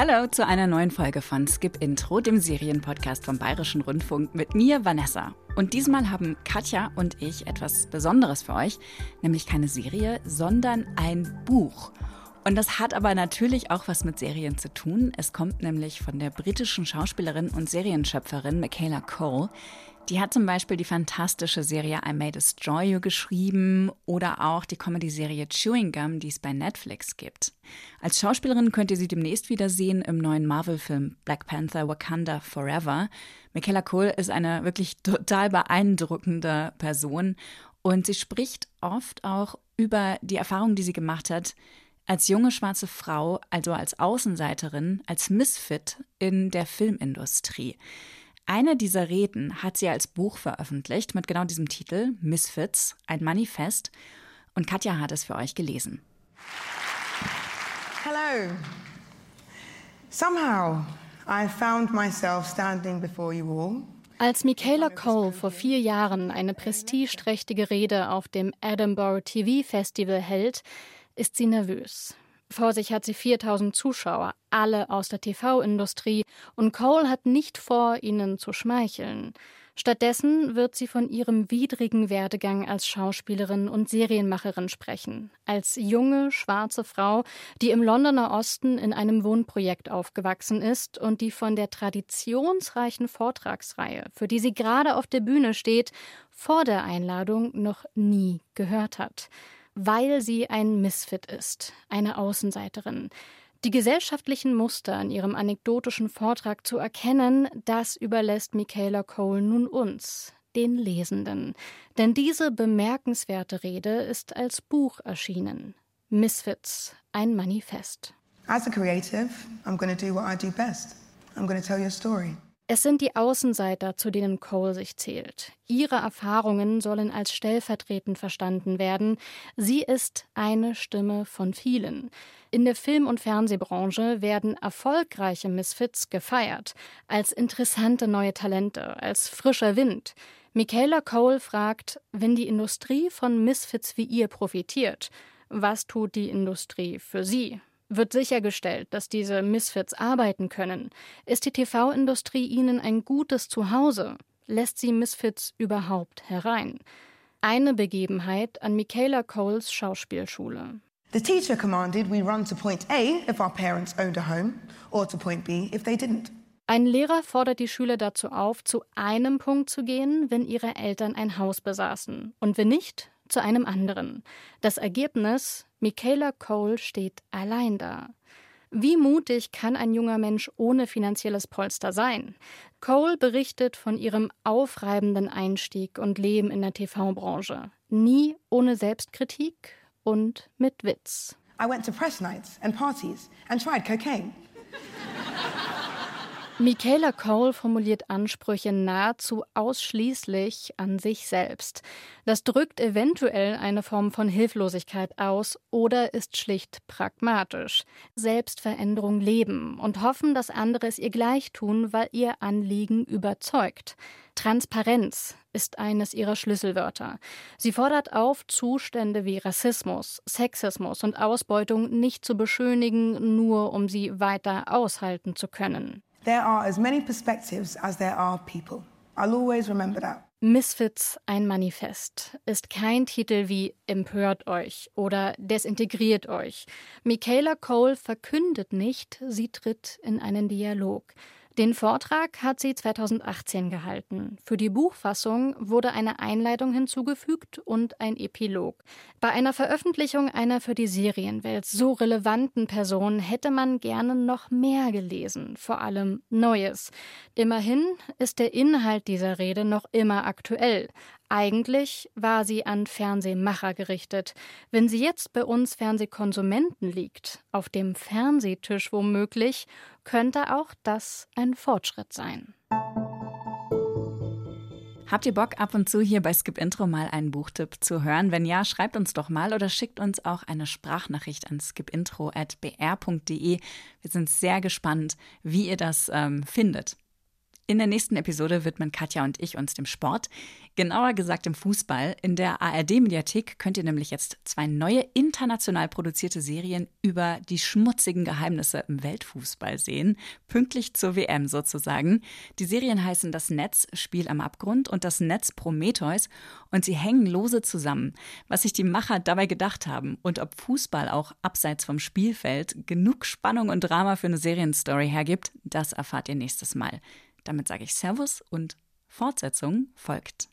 Hallo zu einer neuen Folge von Skip Intro, dem Serienpodcast vom Bayerischen Rundfunk mit mir, Vanessa. Und diesmal haben Katja und ich etwas Besonderes für euch, nämlich keine Serie, sondern ein Buch. Und das hat aber natürlich auch was mit Serien zu tun. Es kommt nämlich von der britischen Schauspielerin und Serienschöpferin Michaela Cole. Die hat zum Beispiel die fantastische Serie I May Destroy You geschrieben oder auch die Comedy-Serie Chewing Gum, die es bei Netflix gibt. Als Schauspielerin könnt ihr sie demnächst wiedersehen im neuen Marvel-Film Black Panther Wakanda Forever. Michaela Cole ist eine wirklich total beeindruckende Person und sie spricht oft auch über die Erfahrung, die sie gemacht hat, als junge schwarze Frau, also als Außenseiterin, als Misfit in der Filmindustrie. Eine dieser Reden hat sie als Buch veröffentlicht mit genau diesem Titel Misfits, ein Manifest. Und Katja hat es für euch gelesen. Hello. Somehow I found myself standing before you all. Als Michaela Cole vor vier Jahren eine prestigeträchtige Rede auf dem Edinburgh TV Festival hält, ist sie nervös. Vor sich hat sie 4000 Zuschauer, alle aus der TV-Industrie, und Cole hat nicht vor, ihnen zu schmeicheln. Stattdessen wird sie von ihrem widrigen Werdegang als Schauspielerin und Serienmacherin sprechen, als junge, schwarze Frau, die im Londoner Osten in einem Wohnprojekt aufgewachsen ist und die von der traditionsreichen Vortragsreihe, für die sie gerade auf der Bühne steht, vor der Einladung noch nie gehört hat weil sie ein Misfit ist, eine Außenseiterin. Die gesellschaftlichen Muster in ihrem anekdotischen Vortrag zu erkennen, das überlässt Michaela Cole nun uns, den Lesenden. Denn diese bemerkenswerte Rede ist als Buch erschienen. Misfits, ein Manifest. As a creative, I'm going to do what I do best. I'm going to tell your story. Es sind die Außenseiter, zu denen Cole sich zählt. Ihre Erfahrungen sollen als stellvertretend verstanden werden. Sie ist eine Stimme von vielen. In der Film- und Fernsehbranche werden erfolgreiche Misfits gefeiert, als interessante neue Talente, als frischer Wind. Michaela Cole fragt, wenn die Industrie von Misfits wie ihr profitiert, was tut die Industrie für sie? Wird sichergestellt, dass diese Misfits arbeiten können? Ist die TV-Industrie ihnen ein gutes Zuhause? Lässt sie Misfits überhaupt herein? Eine Begebenheit an Michaela Coles Schauspielschule. The teacher commanded we run to point A if our parents owned a home or to point B if they didn't. Ein Lehrer fordert die Schüler dazu auf, zu einem Punkt zu gehen, wenn ihre Eltern ein Haus besaßen und wenn nicht, zu einem anderen. Das Ergebnis Michaela Cole steht allein da. Wie mutig kann ein junger Mensch ohne finanzielles Polster sein? Cole berichtet von ihrem aufreibenden Einstieg und Leben in der TV-Branche. Nie ohne Selbstkritik und mit Witz. I went to press nights and parties and tried cocaine. Michaela Cole formuliert Ansprüche nahezu ausschließlich an sich selbst. Das drückt eventuell eine Form von Hilflosigkeit aus oder ist schlicht pragmatisch. Selbstveränderung leben und hoffen, dass andere es ihr gleich tun, weil ihr Anliegen überzeugt. Transparenz ist eines ihrer Schlüsselwörter. Sie fordert auf, Zustände wie Rassismus, Sexismus und Ausbeutung nicht zu beschönigen, nur um sie weiter aushalten zu können. There are as many perspectives as there are people. I'll always remember that. Misfits, ein Manifest, ist kein Titel wie Empört euch oder Desintegriert euch. Michaela Cole verkündet nicht, sie tritt in einen Dialog. Den Vortrag hat sie 2018 gehalten. Für die Buchfassung wurde eine Einleitung hinzugefügt und ein Epilog. Bei einer Veröffentlichung einer für die Serienwelt so relevanten Person hätte man gerne noch mehr gelesen, vor allem Neues. Immerhin ist der Inhalt dieser Rede noch immer aktuell. Eigentlich war sie an Fernsehmacher gerichtet. Wenn sie jetzt bei uns Fernsehkonsumenten liegt, auf dem Fernsehtisch womöglich, könnte auch das ein Fortschritt sein. Habt ihr Bock, ab und zu hier bei Skip Intro mal einen Buchtipp zu hören? Wenn ja, schreibt uns doch mal oder schickt uns auch eine Sprachnachricht an skipintro.br.de. Wir sind sehr gespannt, wie ihr das ähm, findet. In der nächsten Episode widmen Katja und ich uns dem Sport, genauer gesagt dem Fußball. In der ARD-Mediathek könnt ihr nämlich jetzt zwei neue international produzierte Serien über die schmutzigen Geheimnisse im Weltfußball sehen, pünktlich zur WM sozusagen. Die Serien heißen Das Netz, Spiel am Abgrund und Das Netz Prometheus und sie hängen lose zusammen. Was sich die Macher dabei gedacht haben und ob Fußball auch abseits vom Spielfeld genug Spannung und Drama für eine Serienstory hergibt, das erfahrt ihr nächstes Mal. Damit sage ich Servus und Fortsetzung folgt.